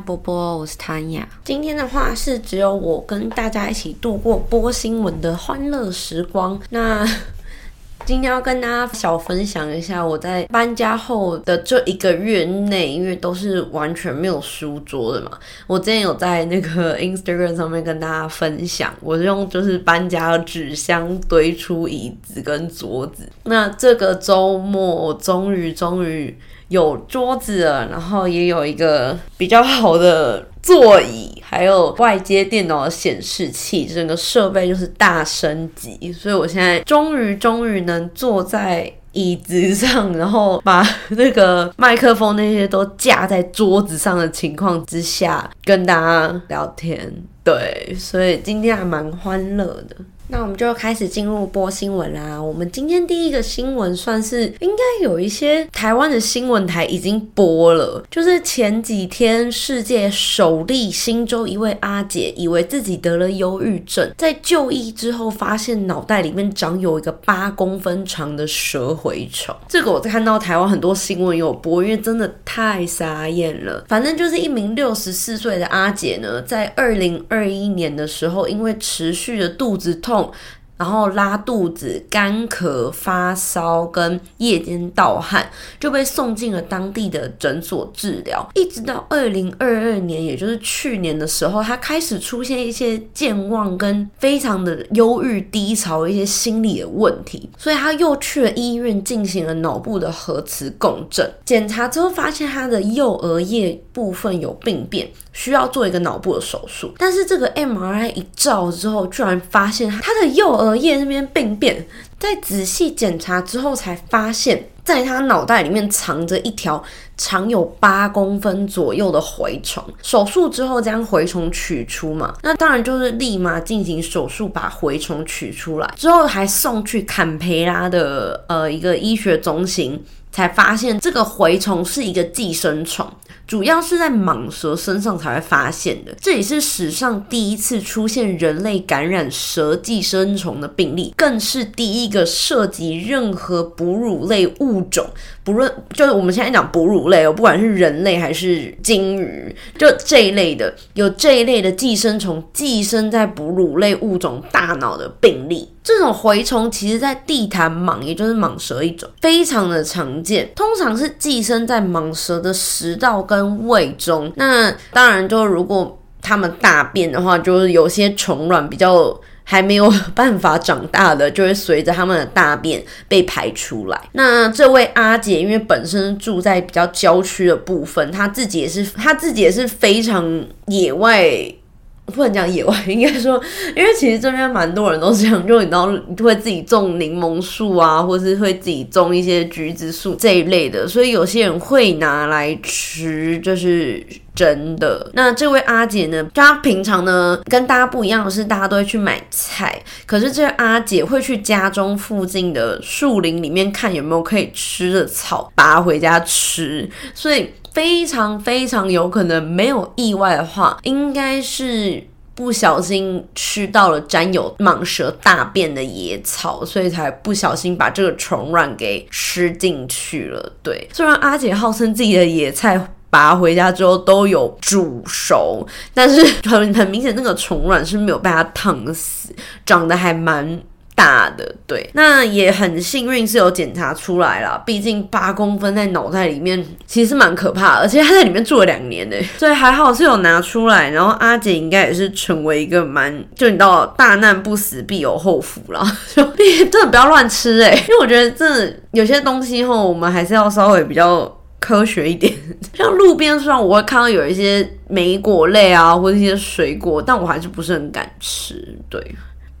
波波，我是谭雅。今天的话是只有我跟大家一起度过播新闻的欢乐时光。那 今天要跟大家小分享一下我在搬家后的这一个月内，因为都是完全没有书桌的嘛。我之前有在那个 Instagram 上面跟大家分享，我是用就是搬家的纸箱堆出椅子跟桌子。那这个周末我终于终于。有桌子，然后也有一个比较好的座椅，还有外接电脑的显示器，整个设备就是大升级，所以我现在终于终于能坐在椅子上，然后把那个麦克风那些都架在桌子上的情况之下跟大家聊天。对，所以今天还蛮欢乐的。那我们就开始进入播新闻啦。我们今天第一个新闻算是应该有一些台湾的新闻台已经播了，就是前几天世界首例新州一位阿姐以为自己得了忧郁症，在就医之后发现脑袋里面长有一个八公分长的蛇蛔虫。这个我在看到台湾很多新闻有播，因为真的太傻眼了。反正就是一名六十四岁的阿姐呢，在二零二一年的时候，因为持续的肚子痛。don't 然后拉肚子、干咳、发烧跟夜间盗汗，就被送进了当地的诊所治疗。一直到二零二二年，也就是去年的时候，他开始出现一些健忘跟非常的忧郁低潮一些心理的问题，所以他又去了医院进行了脑部的核磁共振检查之后，发现他的右额叶部分有病变。需要做一个脑部的手术，但是这个 MRI 一照之后，居然发现他的右额荷叶那边病变。在仔细检查之后，才发现，在他脑袋里面藏着一条长有八公分左右的蛔虫。手术之后将蛔虫取出嘛，那当然就是立马进行手术把蛔虫取出来，之后还送去坎培拉的呃一个医学中心。才发现这个蛔虫是一个寄生虫，主要是在蟒蛇身上才会发现的。这也是史上第一次出现人类感染蛇寄生虫的病例，更是第一个涉及任何哺乳类物种，不论就是我们现在讲哺乳类哦，不管是人类还是鲸鱼，就这一类的，有这一类的寄生虫寄生在哺乳类物种大脑的病例。这种蛔虫其实，在地毯蟒，也就是蟒蛇一种，非常的常见，通常是寄生在蟒蛇的食道跟胃中。那当然，就如果它们大便的话，就是有些虫卵比较还没有办法长大的，就会随着他们的大便被排出来。那这位阿姐，因为本身住在比较郊区的部分，她自己也是，她自己也是非常野外。不能讲野外，应该说，因为其实这边蛮多人都这样，就你知道，会自己种柠檬树啊，或是会自己种一些橘子树这一类的，所以有些人会拿来吃，就是真的。那这位阿姐呢，她平常呢跟大家不一样的是，大家都会去买菜，可是这位阿姐会去家中附近的树林里面看有没有可以吃的草，拔回家吃，所以。非常非常有可能，没有意外的话，应该是不小心吃到了沾有蟒蛇大便的野草，所以才不小心把这个虫卵给吃进去了。对，虽然阿姐号称自己的野菜拔回家之后都有煮熟，但是很很明显，那个虫卵是没有被它烫死，长得还蛮。大的对，那也很幸运是有检查出来了。毕竟八公分在脑袋里面其实蛮可怕，而且他在里面住了两年呢，所以还好是有拿出来。然后阿姐应该也是成为一个蛮，就你知道，大难不死必有后福啦，就真的不要乱吃哎，因为我觉得真的有些东西后我们还是要稍微比较科学一点。像路边上我会看到有一些莓果类啊，或者一些水果，但我还是不是很敢吃，对。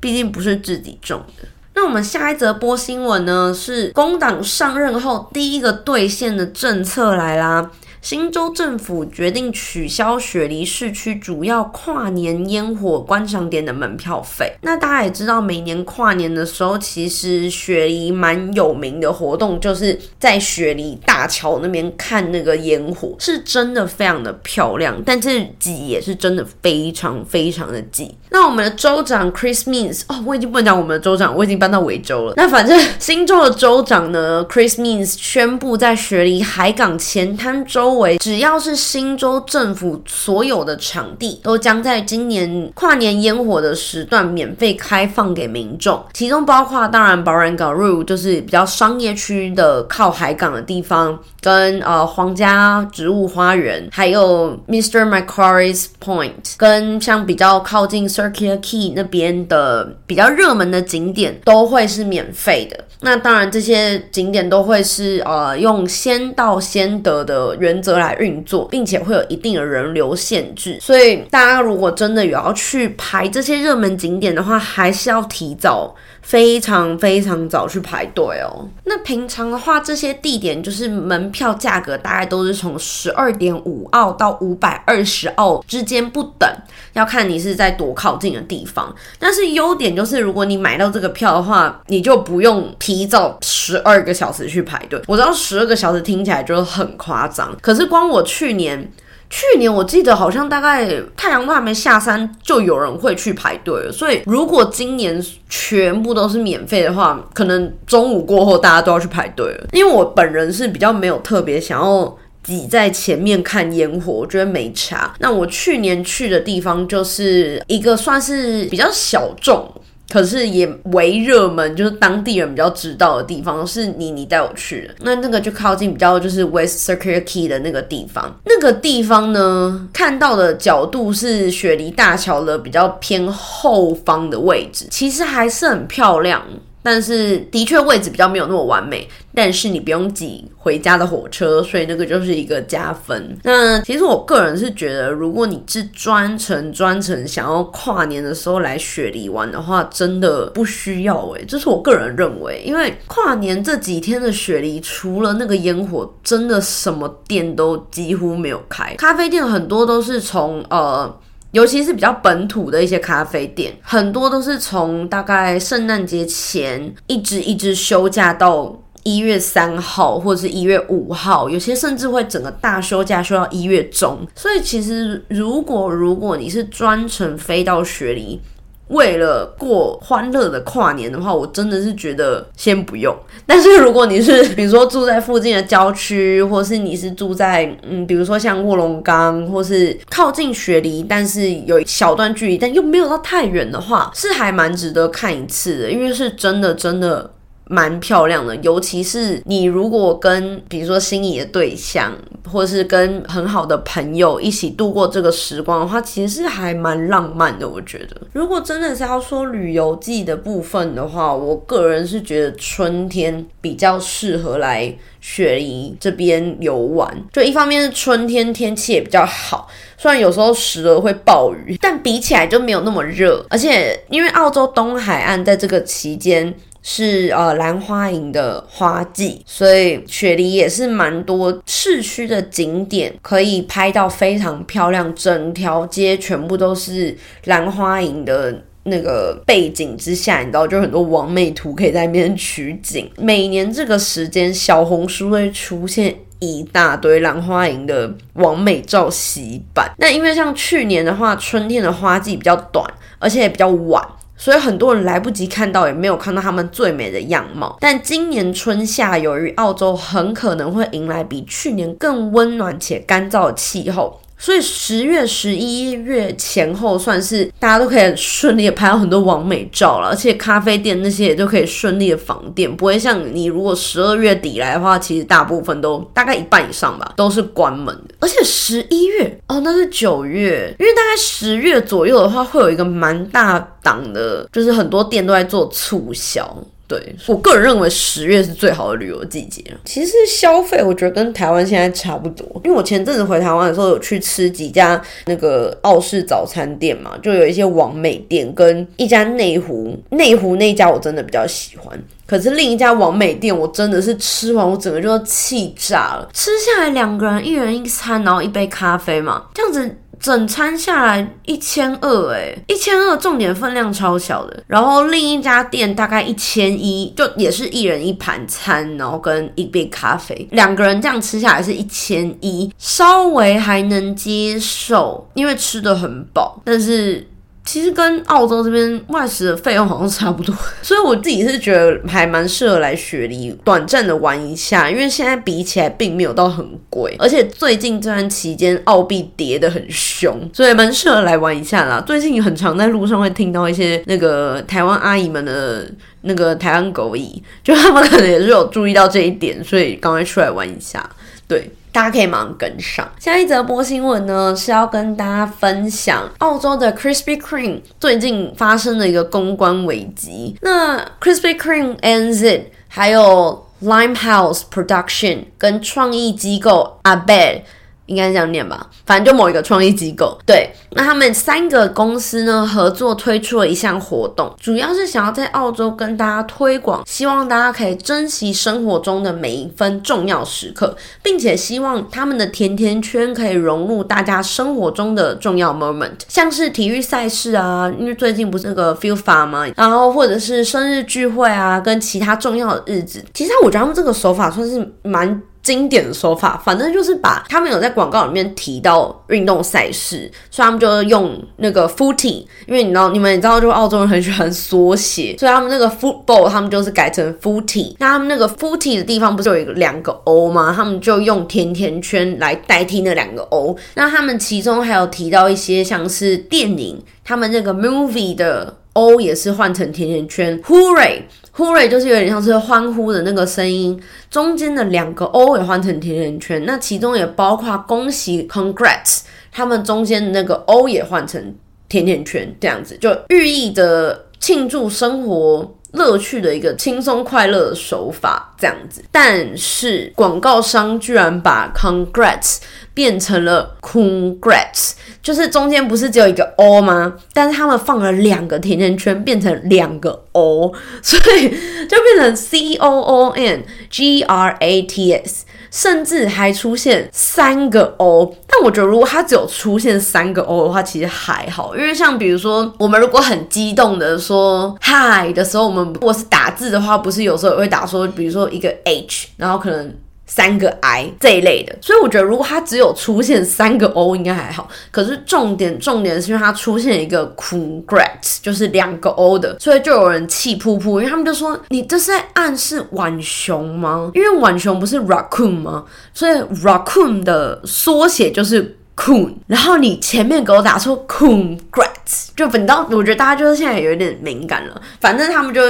毕竟不是自己种的。那我们下一则播新闻呢，是工党上任后第一个兑现的政策来啦。新州政府决定取消雪梨市区主要跨年烟火观赏点的门票费。那大家也知道，每年跨年的时候，其实雪梨蛮有名的活动，就是在雪梨大桥那边看那个烟火，是真的非常的漂亮，但是挤也是真的非常非常的挤。那我们的州长 Chris Means，哦，我已经不能讲我们的州长，我已经搬到维州了。那反正新州的州长呢，Chris Means 宣布在雪梨海港前滩州。周围，只要是新州政府所有的场地，都将在今年跨年烟火的时段免费开放给民众，其中包括当然宝兰港路就是比较商业区的靠海港的地方，跟呃皇家植物花园，还有 Mr. Macquarie's Point，跟像比较靠近 Circular Quay 那边的比较热门的景点，都会是免费的。那当然，这些景点都会是呃用先到先得的原则来运作，并且会有一定的人流限制。所以大家如果真的有要去排这些热门景点的话，还是要提早。非常非常早去排队哦。那平常的话，这些地点就是门票价格大概都是从十二点五澳到五百二十澳之间不等，要看你是在多靠近的地方。但是优点就是，如果你买到这个票的话，你就不用提早十二个小时去排队。我知道十二个小时听起来就很夸张，可是光我去年。去年我记得好像大概太阳都还没下山，就有人会去排队了。所以如果今年全部都是免费的话，可能中午过后大家都要去排队了。因为我本人是比较没有特别想要挤在前面看烟火，我觉得没差。那我去年去的地方就是一个算是比较小众。可是也为热门，就是当地人比较知道的地方，是你你带我去的。那那个就靠近比较就是 West Circular Key 的那个地方。那个地方呢，看到的角度是雪梨大桥的比较偏后方的位置，其实还是很漂亮。但是的确位置比较没有那么完美，但是你不用挤回家的火车，所以那个就是一个加分。那其实我个人是觉得，如果你是专程专程想要跨年的时候来雪梨玩的话，真的不需要诶，这是我个人认为，因为跨年这几天的雪梨，除了那个烟火，真的什么店都几乎没有开，咖啡店很多都是从呃。尤其是比较本土的一些咖啡店，很多都是从大概圣诞节前一直一直休假到一月三号或者是一月五号，有些甚至会整个大休假休到一月中。所以其实如果如果你是专程飞到雪梨。为了过欢乐的跨年的话，我真的是觉得先不用。但是如果你是 比如说住在附近的郊区，或是你是住在嗯，比如说像卧龙岗，或是靠近雪梨，但是有小段距离，但又没有到太远的话，是还蛮值得看一次的，因为是真的真的。蛮漂亮的，尤其是你如果跟比如说心仪的对象，或是跟很好的朋友一起度过这个时光的话，其实是还蛮浪漫的。我觉得，如果真的是要说旅游季的部分的话，我个人是觉得春天比较适合来雪梨这边游玩。就一方面是春天天气也比较好，虽然有时候时而会暴雨，但比起来就没有那么热。而且因为澳洲东海岸在这个期间。是呃兰花楹的花季，所以雪梨也是蛮多市区的景点可以拍到非常漂亮，整条街全部都是兰花楹的那个背景之下，你知道就很多完美图可以在那边取景。每年这个时间，小红书会出现一大堆兰花楹的完美照洗版。那因为像去年的话，春天的花季比较短，而且也比较晚。所以很多人来不及看到，也没有看到他们最美的样貌。但今年春夏，由于澳洲很可能会迎来比去年更温暖且干燥的气候。所以十月、十一月前后算是大家都可以顺利的拍到很多完美照了，而且咖啡店那些也都可以顺利的访店，不会像你如果十二月底来的话，其实大部分都大概一半以上吧，都是关门的。而且十一月哦，那是九月，因为大概十月左右的话，会有一个蛮大档的，就是很多店都在做促销。对我个人认为十月是最好的旅游季节。其实消费我觉得跟台湾现在差不多，因为我前阵子回台湾的时候有去吃几家那个澳式早餐店嘛，就有一些王美店跟一家内湖，内湖那家我真的比较喜欢。可是另一家王美店我真的是吃完我整个就要气炸了，吃下来两个人一人一餐，然后一杯咖啡嘛，这样子。整餐下来一千二，哎，一千二，重点分量超小的。然后另一家店大概一千一，就也是一人一盘餐，然后跟一杯咖啡，两个人这样吃下来是一千一，稍微还能接受，因为吃的很饱，但是。其实跟澳洲这边外食的费用好像差不多，所以我自己是觉得还蛮适合来雪梨短暂的玩一下，因为现在比起来并没有到很贵，而且最近这段期间澳币跌得很凶，所以蛮适合来玩一下啦。最近很常在路上会听到一些那个台湾阿姨们的那个台湾狗语，就他们可能也是有注意到这一点，所以赶快出来玩一下，对。大家可以马上跟上。下一则播新闻呢，是要跟大家分享澳洲的 Krispy Kreme 最近发生的一个公关危机。那 Krispy Kreme NZ 还有 Limehouse Production 跟创意机构 ABED。应该这样念吧，反正就某一个创意机构。对，那他们三个公司呢合作推出了一项活动，主要是想要在澳洲跟大家推广，希望大家可以珍惜生活中的每一分重要时刻，并且希望他们的甜甜圈可以融入大家生活中的重要 moment，像是体育赛事啊，因为最近不是那个 FIFA 吗？然后或者是生日聚会啊，跟其他重要的日子。其实我觉得他们这个手法算是蛮。经典的手法，反正就是把他们有在广告里面提到运动赛事，所以他们就用那个 footy，因为你知道，你们也知道，就澳洲人很喜欢缩写，所以他们那个 football，他们就是改成 footy。那他们那个 footy 的地方不是有一个两个 O 吗？他们就用甜甜圈来代替那两个 O。那他们其中还有提到一些像是电影，他们那个 movie 的 O 也是换成甜甜圈，hooray。呼瑞就是有点像是欢呼的那个声音，中间的两个 O 也换成甜甜圈，那其中也包括恭喜 Congrats，他们中间的那个 O 也换成甜甜圈，这样子就寓意着庆祝生活。乐趣的一个轻松快乐的手法，这样子。但是广告商居然把 congrats 变成了 congrats，就是中间不是只有一个 o 吗？但是他们放了两个甜甜圈，变成两个 o，所以就变成 c o o n g r a t s。甚至还出现三个 O，但我觉得如果它只有出现三个 O 的话，其实还好，因为像比如说我们如果很激动的说嗨的时候，我们如果是打字的话，不是有时候也会打说，比如说一个 H，然后可能。三个 I 这一类的，所以我觉得如果它只有出现三个 O 应该还好。可是重点重点是因为它出现一个 Congrats，就是两个 O 的，所以就有人气噗噗，因为他们就说你这是在暗示浣熊吗？因为浣熊不是 Raccoon 吗？所以 Raccoon 的缩写就是 Coon，然后你前面给我打出 Congrats，就等到我觉得大家就是现在有一点敏感了，反正他们就。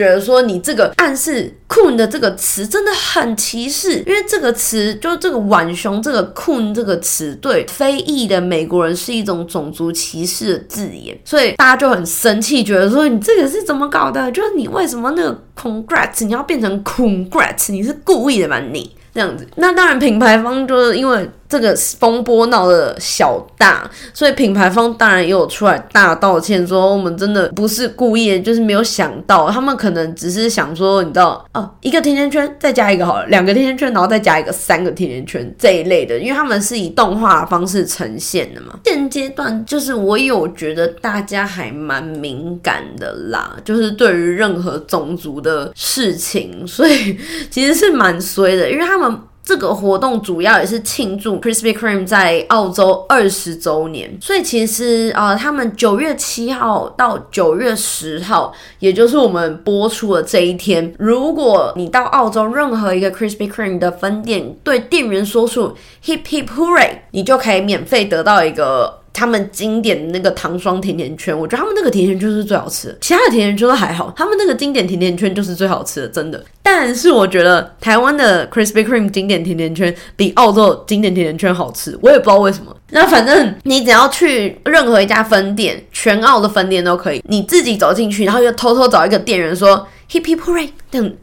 觉得说你这个暗示 “coon” 的这个词真的很歧视，因为这个词就这个浣熊这个 “coon” 这个词对非裔的美国人是一种种族歧视的字眼，所以大家就很生气，觉得说你这个是怎么搞的？就是你为什么那个 “congrats” 你要变成 “congrats”？你是故意的吧？你这样子，那当然品牌方就是因为。这个风波闹的小大，所以品牌方当然也有出来大道歉，说我们真的不是故意，就是没有想到，他们可能只是想说，你知道哦，一个甜甜圈再加一个好了，两个甜甜圈，然后再加一个三个甜甜圈这一类的，因为他们是以动画方式呈现的嘛。现阶段就是我有觉得大家还蛮敏感的啦，就是对于任何种族的事情，所以其实是蛮衰的，因为他们。这个活动主要也是庆祝 Krispy Kreme 在澳洲二十周年，所以其实呃，他们九月七号到九月十号，也就是我们播出的这一天，如果你到澳洲任何一个 Krispy Kreme 的分店，对店员说出 Hip Hip Hooray，你就可以免费得到一个。他们经典的那个糖霜甜甜圈，我觉得他们那个甜甜圈是最好吃的，其他的甜甜圈都还好，他们那个经典甜甜圈就是最好吃的，真的。但是我觉得台湾的 Krispy Kreme 经典甜甜圈比澳洲经典甜甜圈好吃，我也不知道为什么。那反正你只要去任何一家分店，全澳的分店都可以，你自己走进去，然后又偷偷找一个店员说 Hip Hip Hooray，等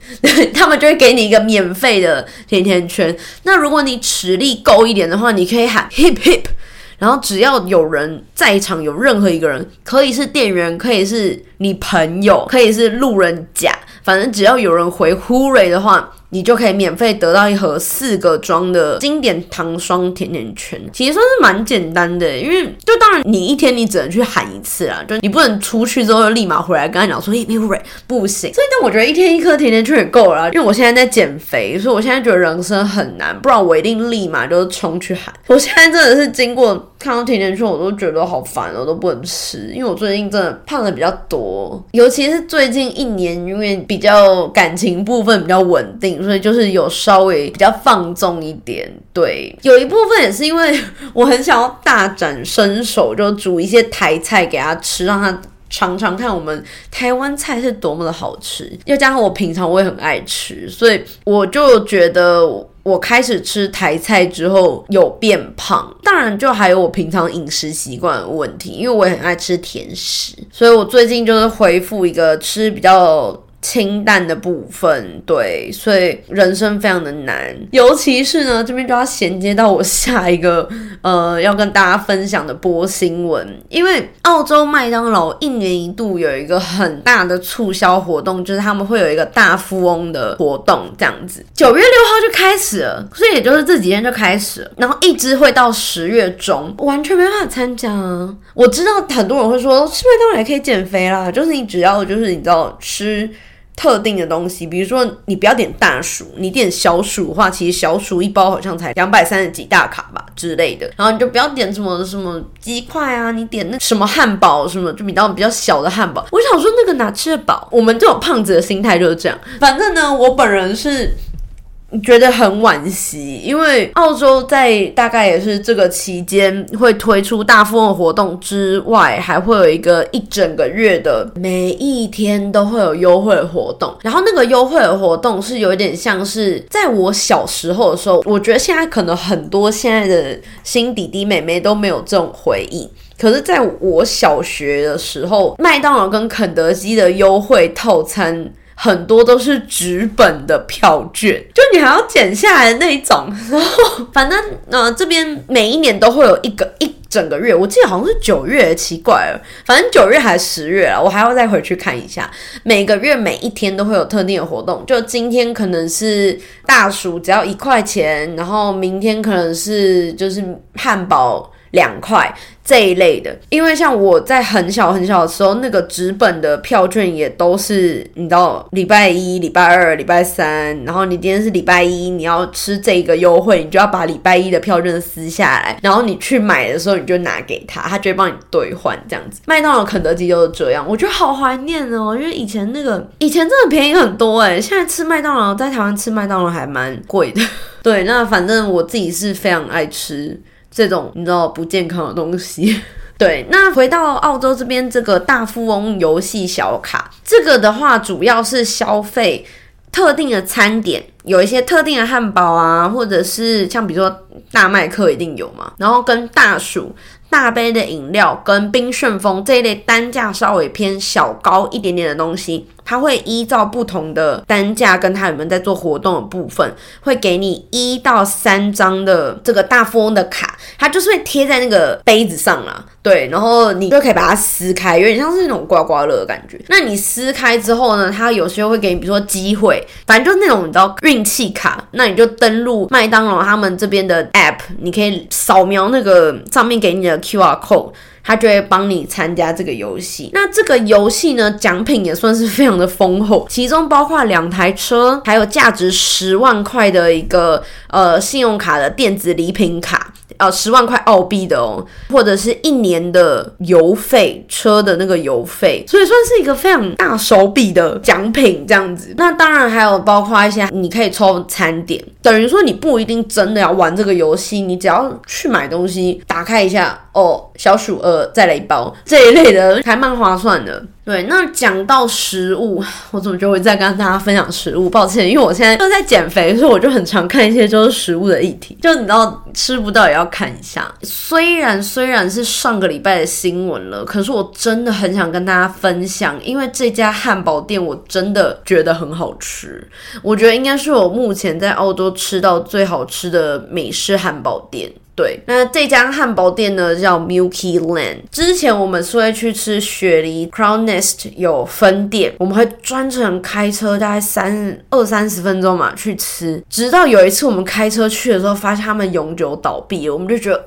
他们就会给你一个免费的甜甜圈。那如果你实力够一点的话，你可以喊 Hip Hip。然后只要有人在场，有任何一个人，可以是店员，可以是你朋友，可以是路人甲，反正只要有人回 “hurry” 的话，你就可以免费得到一盒四个装的经典糖霜甜甜圈。其实算是蛮简单的，因为就当然你一天你只能去喊一次啊，就你不能出去之后就立马回来跟他讲说，哎，没有不行。所以但我觉得一天一颗甜甜圈也够了，因为我现在在减肥，所以我现在觉得人生很难，不然我一定立马就冲去喊。我现在真的是经过。看到甜甜圈，我都觉得好烦我，都不能吃。因为我最近真的胖的比较多，尤其是最近一年，因为比较感情部分比较稳定，所以就是有稍微比较放纵一点。对，有一部分也是因为 我很想要大展身手，就煮一些台菜给他吃，让他尝尝看我们台湾菜是多么的好吃。又加上我平常我也很爱吃，所以我就觉得。我开始吃台菜之后有变胖，当然就还有我平常饮食习惯的问题，因为我也很爱吃甜食，所以我最近就是恢复一个吃比较。清淡的部分，对，所以人生非常的难，尤其是呢，这边就要衔接到我下一个 呃要跟大家分享的播新闻，因为澳洲麦当劳一年一度有一个很大的促销活动，就是他们会有一个大富翁的活动，这样子，九月六号就开始了，所以也就是这几天就开始了，然后一直会到十月中，完全没办法参加。我知道很多人会说吃麦当劳也可以减肥啦，就是你只要就是你知道吃。特定的东西，比如说你不要点大薯，你点小薯的话，其实小薯一包好像才两百三十几大卡吧之类的。然后你就不要点什么什么鸡块啊，你点那什么汉堡什么，就比较比较小的汉堡。我想说那个哪吃得饱？我们这种胖子的心态就是这样。反正呢，我本人是。觉得很惋惜，因为澳洲在大概也是这个期间会推出大富翁活动之外，还会有一个一整个月的每一天都会有优惠活动。然后那个优惠的活动是有点像是在我小时候的时候，我觉得现在可能很多现在的新弟弟妹妹都没有这种回忆。可是在我小学的时候，麦当劳跟肯德基的优惠套餐。很多都是纸本的票券，就你还要剪下来那一种。然后，反正呃，这边每一年都会有一个一整个月，我记得好像是九月，奇怪了，反正九月还是十月了，我还要再回去看一下。每个月每一天都会有特定的活动，就今天可能是大薯只要一块钱，然后明天可能是就是汉堡两块。这一类的，因为像我在很小很小的时候，那个纸本的票券也都是，你知道，礼拜一、礼拜二、礼拜三，然后你今天是礼拜一，你要吃这个优惠，你就要把礼拜一的票券撕下来，然后你去买的时候，你就拿给他，他就会帮你兑换这样子。麦当劳、肯德基就是这样，我觉得好怀念哦，因为以前那个以前真的便宜很多哎，现在吃麦当劳，在台湾吃麦当劳还蛮贵的。对，那反正我自己是非常爱吃。这种你知道不健康的东西，对。那回到澳洲这边，这个大富翁游戏小卡，这个的话主要是消费特定的餐点，有一些特定的汉堡啊，或者是像比如说大麦克一定有嘛，然后跟大薯。大杯的饮料跟冰旋风这一类单价稍微偏小高一点点的东西，它会依照不同的单价跟它有没有在做活动的部分，会给你一到三张的这个大富翁的卡，它就是会贴在那个杯子上啦。对，然后你就可以把它撕开，有点像是那种刮刮乐的感觉。那你撕开之后呢，它有时候会给你，比如说机会，反正就是那种你知道运气卡，那你就登录麦当劳他们这边的 app，你可以扫描那个上面给你的 QR code。他就会帮你参加这个游戏。那这个游戏呢，奖品也算是非常的丰厚，其中包括两台车，还有价值十万块的一个呃信用卡的电子礼品卡，呃十万块澳币的哦，或者是一年的油费车的那个油费，所以算是一个非常大手笔的奖品这样子。那当然还有包括一些你可以抽餐点，等于说你不一定真的要玩这个游戏，你只要去买东西，打开一下。哦，小鼠二再来一包这一类的还蛮划算的。对，那讲到食物，我怎么就会再跟大家分享食物？抱歉，因为我现在都在减肥，所以我就很常看一些就是食物的议题。就你知道吃不到也要看一下。虽然虽然是上个礼拜的新闻了，可是我真的很想跟大家分享，因为这家汉堡店我真的觉得很好吃。我觉得应该是我目前在澳洲吃到最好吃的美式汉堡店。对，那这家汉堡店呢叫 Milky Land。之前我们是会去吃雪梨 Crown Nest 有分店，我们会专程开车大概三二三十分钟嘛去吃。直到有一次我们开车去的时候，发现他们永久倒闭了，我们就觉得。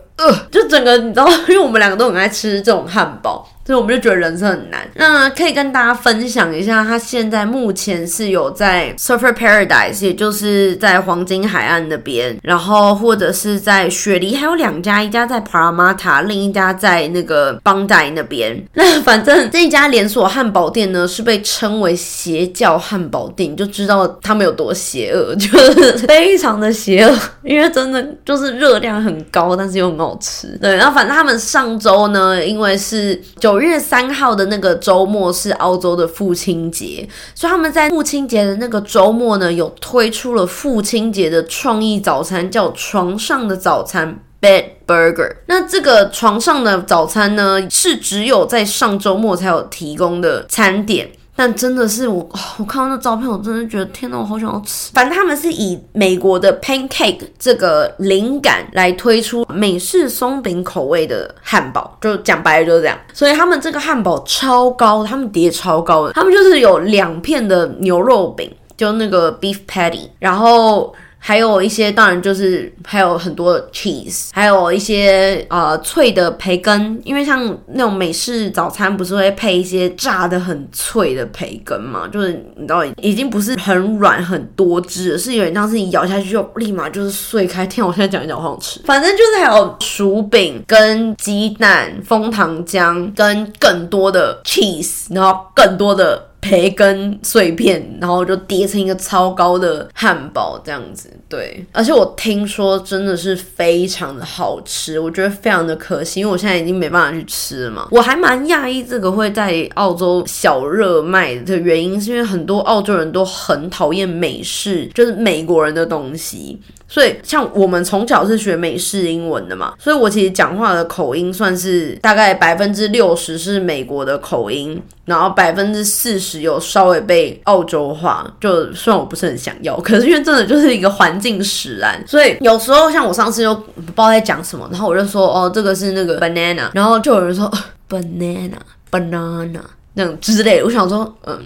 就整个你知道，因为我们两个都很爱吃这种汉堡，所以我们就觉得人生很难。那可以跟大家分享一下，他现在目前是有在 Surfer Paradise，也就是在黄金海岸那边，然后或者是在雪梨还有两家，一家在 Paramata，另一家在那个邦代那边。那反正这一家连锁汉堡店呢，是被称为邪教汉堡店，就知道他们有多邪恶，就是 非常的邪恶，因为真的就是热量很高，但是又很好。好吃对，然后反正他们上周呢，因为是九月三号的那个周末是澳洲的父亲节，所以他们在父亲节的那个周末呢，有推出了父亲节的创意早餐，叫床上的早餐 （Bed Burger）。那这个床上的早餐呢，是只有在上周末才有提供的餐点。但真的是我，我看到那照片，我真的觉得天哪，我好想要吃。反正他们是以美国的 pancake 这个灵感来推出美式松饼口味的汉堡，就讲白了就是这样。所以他们这个汉堡超高，他们叠超高的，他们就是有两片的牛肉饼，就那个 beef patty，然后。还有一些，当然就是还有很多 cheese，还有一些呃脆的培根，因为像那种美式早餐不是会配一些炸的很脆的培根嘛，就是你知道已经不是很软很多汁，是有点像是你咬下去就立马就是碎开。天，我现在讲一讲，好想吃。反正就是还有薯饼跟鸡蛋、枫糖浆跟更多的 cheese，然后更多的。培根碎片，然后就叠成一个超高的汉堡，这样子。对，而且我听说真的是非常的好吃，我觉得非常的可惜，因为我现在已经没办法去吃了嘛。我还蛮讶异这个会在澳洲小热卖的原因，是因为很多澳洲人都很讨厌美式，就是美国人的东西。所以，像我们从小是学美式英文的嘛，所以我其实讲话的口音算是大概百分之六十是美国的口音，然后百分之四十有稍微被澳洲化。就虽然我不是很想要，可是因为真的就是一个环境使然，所以有时候像我上次就不知道在讲什么，然后我就说哦，这个是那个 banana，然后就有人说 banana banana 那种之类，我想说嗯。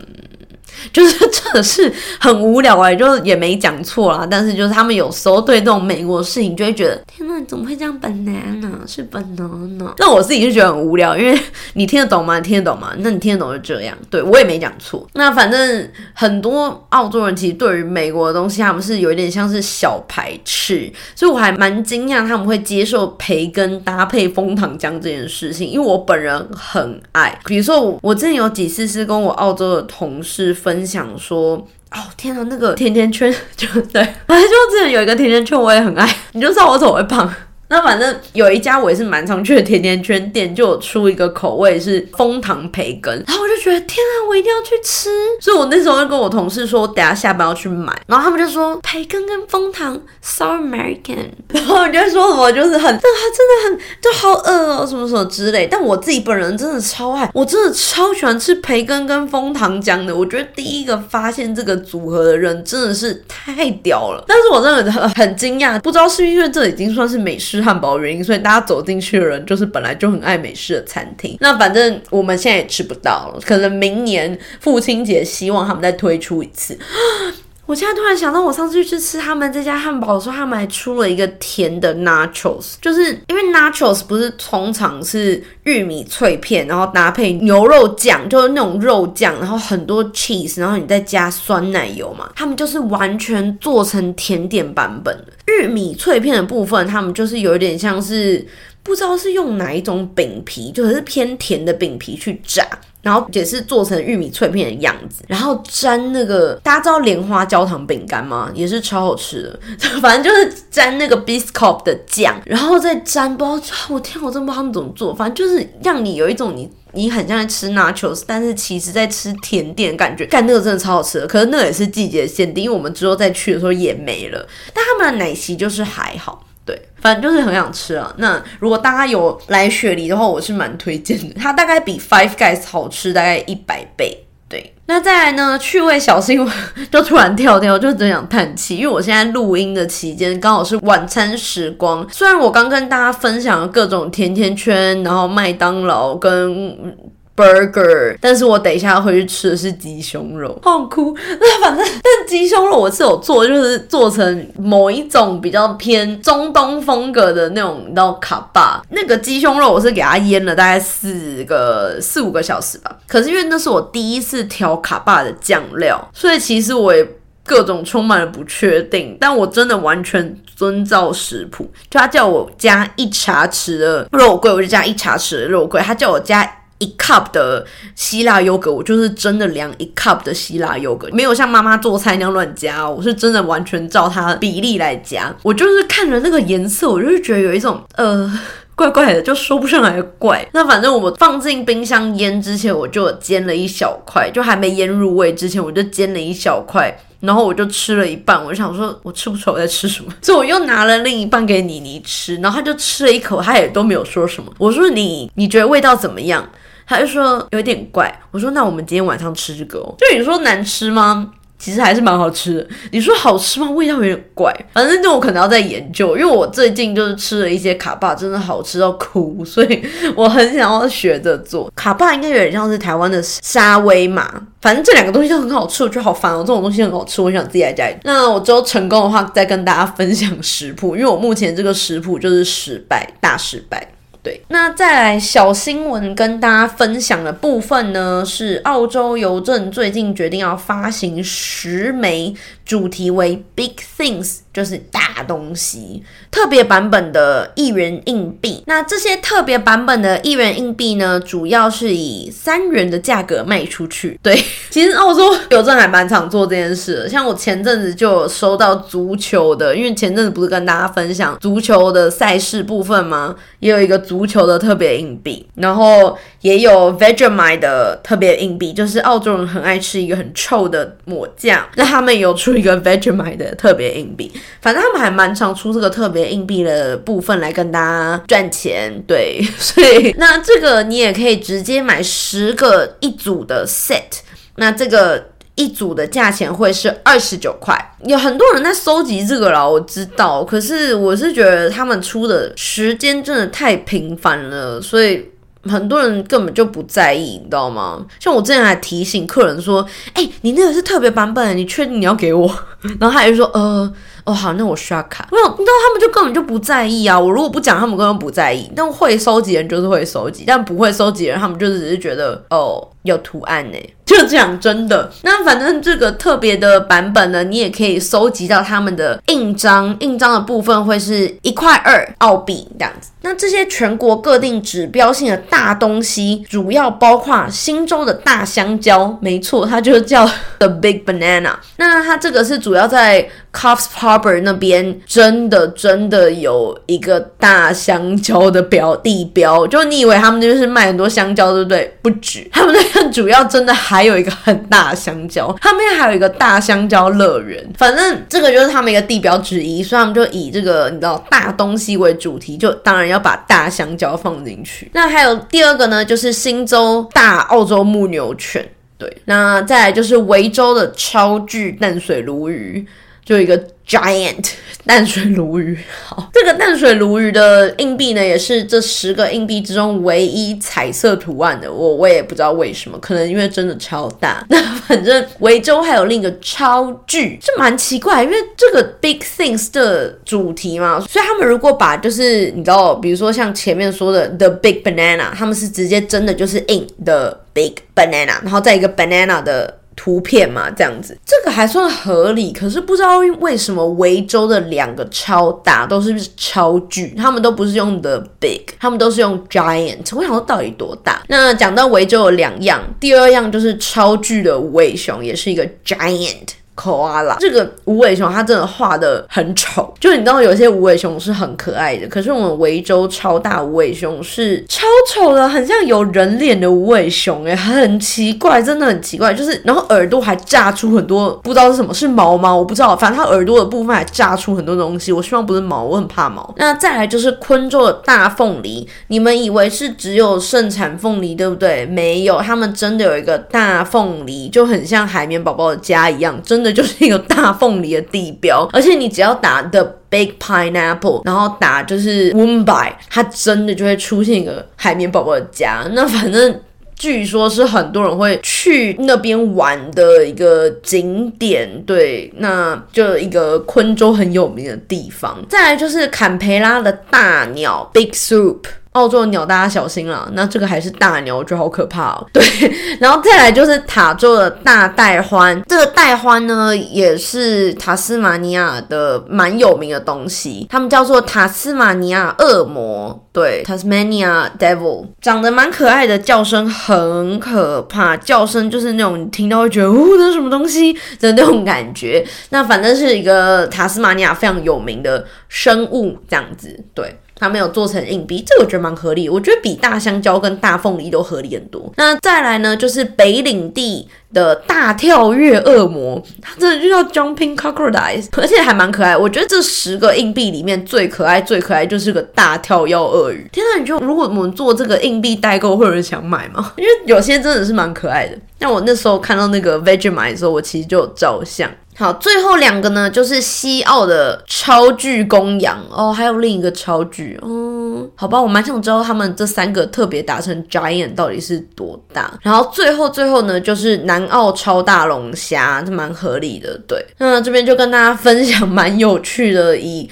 就是 真的是很无聊哎，就也没讲错啦。但是就是他们有时候对这种美国的事情就会觉得，天呐，你怎么会这样 banana 是 banana？那我自己就觉得很无聊，因为你听得懂吗？你听得懂吗？那你听得懂就这样。对我也没讲错。那反正很多澳洲人其实对于美国的东西，他们是有一点像是小排斥，所以我还蛮惊讶他们会接受培根搭配枫糖浆这件事情，因为我本人很爱。比如说我我之前有几次是跟我澳洲的同事。分享说，哦天啊，那个甜甜圈就对，反正就之前有一个甜甜圈，我也很爱，你就知道我怎么会胖。那反正有一家我也是蛮常去的甜甜圈店，就有出一个口味是枫糖培根，然后我就觉得天啊，我一定要去吃。所以我那时候就跟我同事说，等下下班要去买。然后他们就说培根跟枫糖 so American，然后我就说什么就是很，真的真的很就好饿哦，什么什么之类。但我自己本人真的超爱，我真的超喜欢吃培根跟枫糖浆的。我觉得第一个发现这个组合的人真的是太屌了。但是我真的很很惊讶，不知道是因为这已经算是美食。吃汉堡的原因，所以大家走进去的人就是本来就很爱美式的餐厅。那反正我们现在也吃不到了，可能明年父亲节希望他们再推出一次。我现在突然想到，我上次去吃他们这家汉堡的时候，他们还出了一个甜的 nachos，就是因为 nachos 不是通常是玉米脆片，然后搭配牛肉酱，就是那种肉酱，然后很多 cheese，然后你再加酸奶油嘛，他们就是完全做成甜点版本。玉米脆片的部分，他们就是有一点像是不知道是用哪一种饼皮，就是偏甜的饼皮去炸。然后也是做成玉米脆片的样子，然后沾那个大家知道莲花焦糖饼干吗？也是超好吃的，反正就是沾那个 biscuit 的酱，然后再沾，不知道我天，我真不知道他们怎么做，反正就是让你有一种你你很像在吃 nachos，但是其实在吃甜点感觉，干那个真的超好吃的，可是那也是季节限定，因为我们之后再去的时候也没了，但他们的奶昔就是还好。对，反正就是很想吃啊。那如果大家有来雪梨的话，我是蛮推荐的。它大概比 Five Guys 好吃大概一百倍。对，那再来呢？趣味小新闻就突然跳掉，就只想叹气，因为我现在录音的期间刚好是晚餐时光。虽然我刚跟大家分享了各种甜甜圈，然后麦当劳跟。burger，但是我等一下回去吃的是鸡胸肉，好哭。那 反正，但鸡胸肉我是有做，就是做成某一种比较偏中东风格的那种，你知道卡巴。那个鸡胸肉我是给它腌了大概四个四五个小时吧。可是因为那是我第一次调卡巴的酱料，所以其实我也各种充满了不确定。但我真的完全遵照食谱，就他叫我加一茶匙的肉桂，我就加一茶匙的肉桂。他叫我加。一 cup 的希腊优格，我就是真的量一 cup 的希腊优格，没有像妈妈做菜那样乱加，我是真的完全照它比例来加。我就是看着那个颜色，我就是觉得有一种呃怪怪的，就说不上来的怪。那反正我放进冰箱腌之前，我就煎了一小块，就还没腌入味之前，我就煎了一小块，然后我就吃了一半，我就想说我吃不出我在吃什么，所以我又拿了另一半给妮妮吃，然后她就吃了一口，她也都没有说什么。我说你你觉得味道怎么样？他就说有点怪，我说那我们今天晚上吃这个哦。就你说难吃吗？其实还是蛮好吃的。你说好吃吗？味道有点怪，反正就我可能要再研究，因为我最近就是吃了一些卡巴，真的好吃到哭，所以我很想要学着做卡巴，应该有点像是台湾的沙威玛。反正这两个东西都很好吃，我觉得好烦哦。这种东西很好吃，我想自己在家里。那我之后成功的话，再跟大家分享食谱，因为我目前这个食谱就是失败，大失败。对，那再来小新闻跟大家分享的部分呢，是澳洲邮政最近决定要发行十枚主题为 Big Things。就是大东西，特别版本的一元硬币。那这些特别版本的一元硬币呢，主要是以三元的价格卖出去。对，其实澳洲邮政还蛮常做这件事。像我前阵子就有收到足球的，因为前阵子不是跟大家分享足球的赛事部分吗？也有一个足球的特别硬币，然后也有 Vegemite 的特别硬币，就是澳洲人很爱吃一个很臭的抹酱，那他们有出一个 Vegemite 的特别硬币。反正他们还蛮常出这个特别硬币的部分来跟大家赚钱，对，所以那这个你也可以直接买十个一组的 set，那这个一组的价钱会是二十九块。有很多人在收集这个了，我知道，可是我是觉得他们出的时间真的太频繁了，所以。很多人根本就不在意，你知道吗？像我之前还提醒客人说：“哎，你那个是特别版本，你确定你要给我？”然后他就说：“呃，哦好，那我刷卡。”没有，你知道他们就根本就不在意啊！我如果不讲，他们根本不在意。但会收集人就是会收集，但不会收集人，他们就只是觉得哦。有图案呢，就这样，真的。那反正这个特别的版本呢，你也可以收集到他们的印章，印章的部分会是一块二澳币这样子。那这些全国各地指标性的大东西，主要包括新州的大香蕉，没错，它就叫 The Big Banana。那它这个是主要在 Coffs Harbor 那边，真的真的有一个大香蕉的标地标。就你以为他们那边是卖很多香蕉，对不对？不止，他们那边。主要真的还有一个很大的香蕉，他们还有一个大香蕉乐园。反正这个就是他们一个地标之一，所以他们就以这个你知道大东西为主题，就当然要把大香蕉放进去。那还有第二个呢，就是新州大澳洲牧牛犬。对，那再来就是维州的超巨淡水鲈鱼。就一个 giant 淡水鲈鱼，好，这个淡水鲈鱼的硬币呢，也是这十个硬币之中唯一彩色图案的。我我也不知道为什么，可能因为真的超大。那反正维州还有另一个超巨，这蛮奇怪，因为这个 big things 的主题嘛，所以他们如果把就是你知道，比如说像前面说的 the big banana，他们是直接真的就是 in the big banana，然后再一个 banana 的。图片嘛，这样子，这个还算合理。可是不知道为什么维州的两个超大都是超巨，他们都不是用的 big，他们都是用 giant。我想说到底多大？那讲到维州有两样，第二样就是超巨的无尾熊，也是一个 giant。口阿拉这个无尾熊，它真的画的很丑。就你知道，有些无尾熊是很可爱的，可是我们维州超大无尾熊是超丑的，很像有人脸的无尾熊，哎，很奇怪，真的很奇怪。就是，然后耳朵还炸出很多，不知道是什么，是毛吗？我不知道，反正它耳朵的部分还炸出很多东西。我希望不是毛，我很怕毛。那再来就是昆州的大凤梨，你们以为是只有盛产凤梨，对不对？没有，他们真的有一个大凤梨，就很像海绵宝宝的家一样，真的就是一个大凤梨的地标。而且你只要打 The Big Pineapple，然后打就是 Wombai，它真的就会出现一个海绵宝宝的家。那反正。据说是很多人会去那边玩的一个景点，对，那就一个昆州很有名的地方。再来就是坎培拉的大鸟 Big Soup。澳洲的鸟，大家小心了。那这个还是大鸟，我觉得好可怕哦。对，然后再来就是塔州的大袋獾，这个袋獾呢也是塔斯马尼亚的蛮有名的东西，他们叫做塔斯马尼亚恶魔，对，Tasmania Devil，长得蛮可爱的，叫声很可怕，叫声就是那种你听到会觉得哦，那什么东西的那种感觉。那反正是一个塔斯马尼亚非常有名的生物，这样子，对。它没有做成硬币，这我觉得蛮合理。我觉得比大香蕉跟大凤梨都合理很多。那再来呢，就是北领地的大跳跃恶魔，它真的就叫 Jumping Crocodile，而且还蛮可爱。我觉得这十个硬币里面最可爱、最可爱就是个大跳跃鳄鱼。天呐，你觉得如果我们做这个硬币代购，会有人想买吗？因为有些真的是蛮可爱的。那我那时候看到那个 Vegemite 的时候，我其实就有照相。好，最后两个呢，就是西澳的超巨公羊哦，还有另一个超巨哦，好吧，我蛮想知道他们这三个特别达成 giant 到底是多大。然后最后最后呢，就是南澳超大龙虾，这蛮合理的，对。那这边就跟大家分享蛮有趣的以。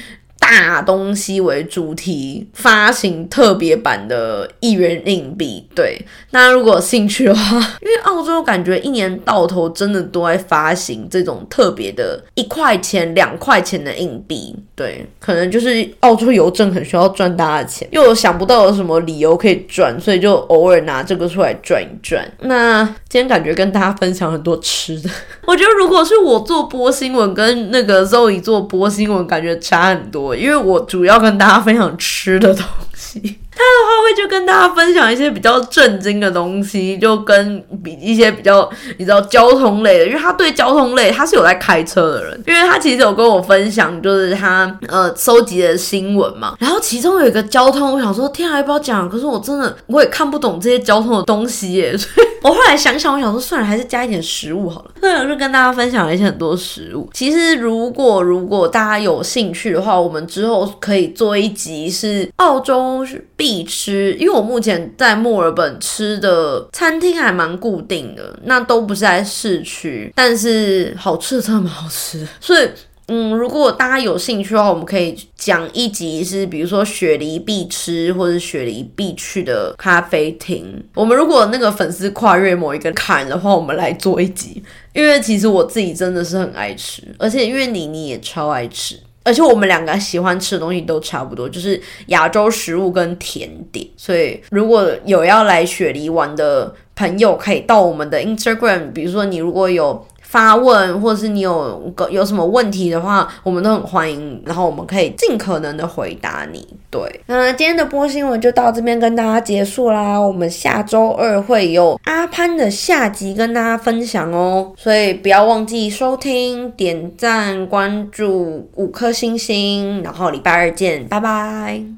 大东西为主题发行特别版的一元硬币，对，那如果有兴趣的话，因为澳洲感觉一年到头真的都在发行这种特别的一块钱、两块钱的硬币，对，可能就是澳洲邮政很需要赚大家的钱，又有想不到有什么理由可以赚，所以就偶尔拿这个出来赚一赚。那今天感觉跟大家分享很多吃的，我觉得如果是我做播新闻跟那个 Zoe 做播新闻，感觉差很多。因为我主要跟大家分享吃的东西。他的话会就跟大家分享一些比较震惊的东西，就跟比一些比较你知道交通类的，因为他对交通类他是有在开车的人，因为他其实有跟我分享，就是他呃收集的新闻嘛，然后其中有一个交通，我想说天啊要不要讲？可是我真的 我也看不懂这些交通的东西耶，所以我后来想想，我想说算了，还是加一点食物好了，所以我就跟大家分享了一些很多食物。其实如果如果大家有兴趣的话，我们之后可以做一集是澳洲。必吃，因为我目前在墨尔本吃的餐厅还蛮固定的，那都不是在市区，但是好吃的真的蛮好吃。所以，嗯，如果大家有兴趣的话，我们可以讲一集是，比如说雪梨必吃或者雪梨必去的咖啡厅。我们如果那个粉丝跨越某一个坎的话，我们来做一集。因为其实我自己真的是很爱吃，而且因为你你也超爱吃。而且我们两个喜欢吃的东西都差不多，就是亚洲食物跟甜点。所以如果有要来雪梨玩的朋友，可以到我们的 Instagram，比如说你如果有。发问，或者是你有个有什么问题的话，我们都很欢迎，然后我们可以尽可能的回答你。对，那今天的播新闻就到这边跟大家结束啦。我们下周二会有阿潘的下集跟大家分享哦，所以不要忘记收听、点赞、关注、五颗星星，然后礼拜二见，拜拜。